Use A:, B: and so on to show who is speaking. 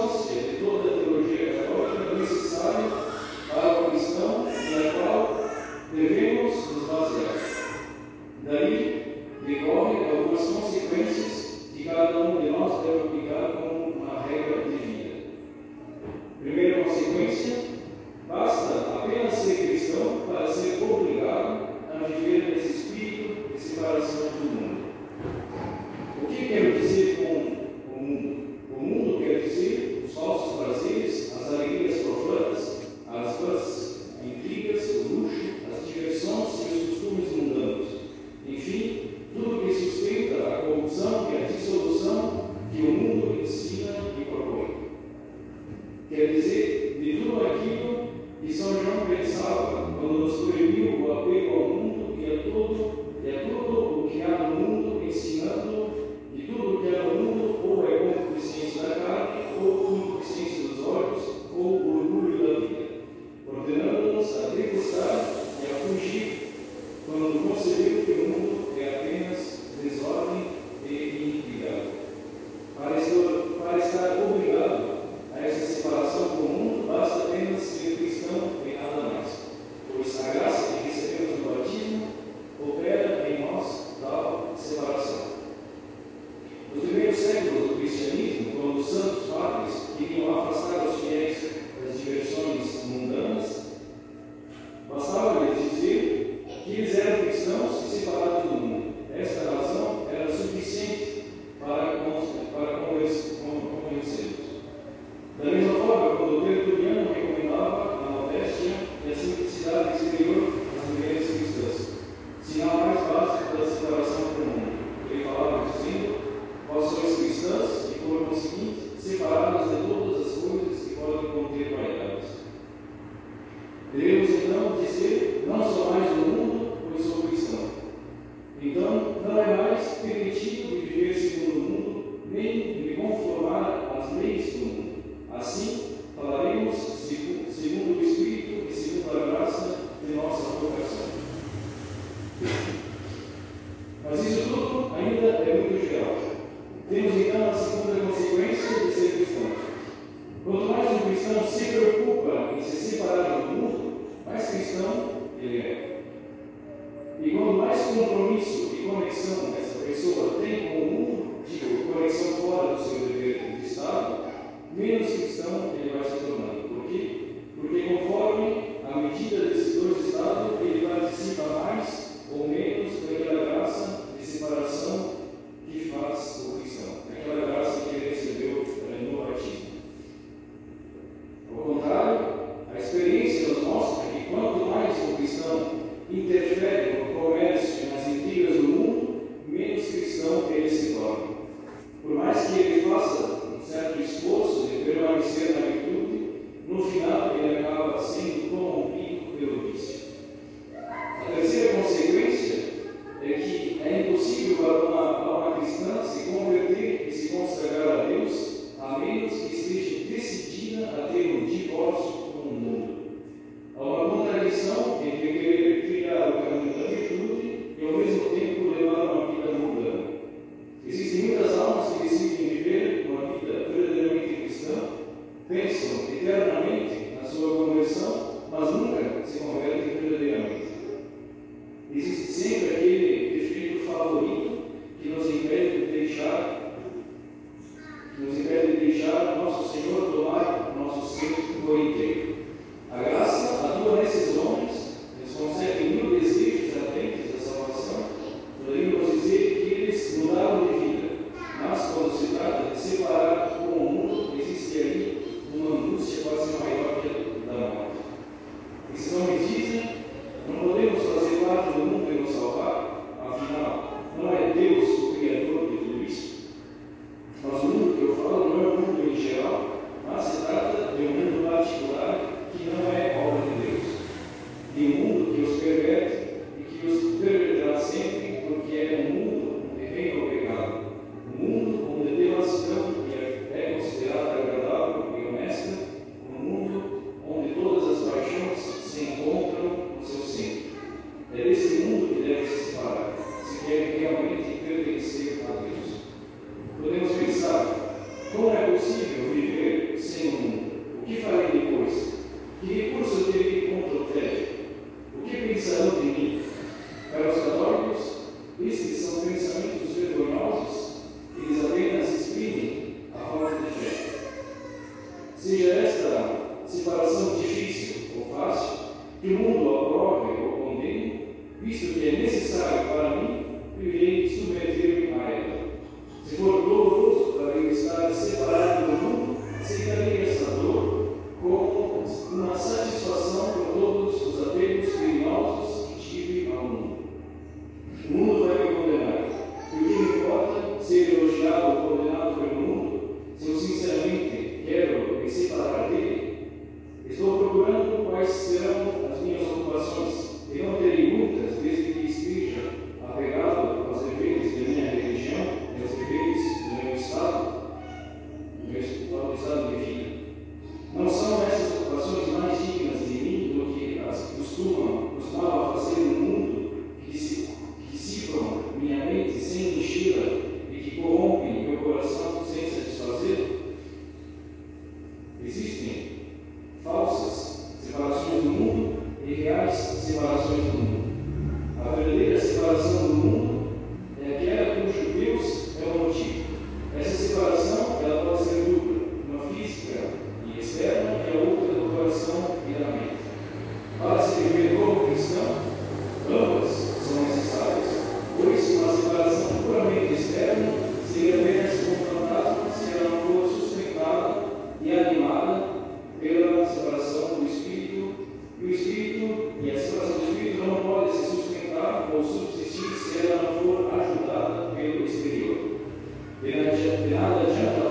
A: você. Sempre, De nada adianta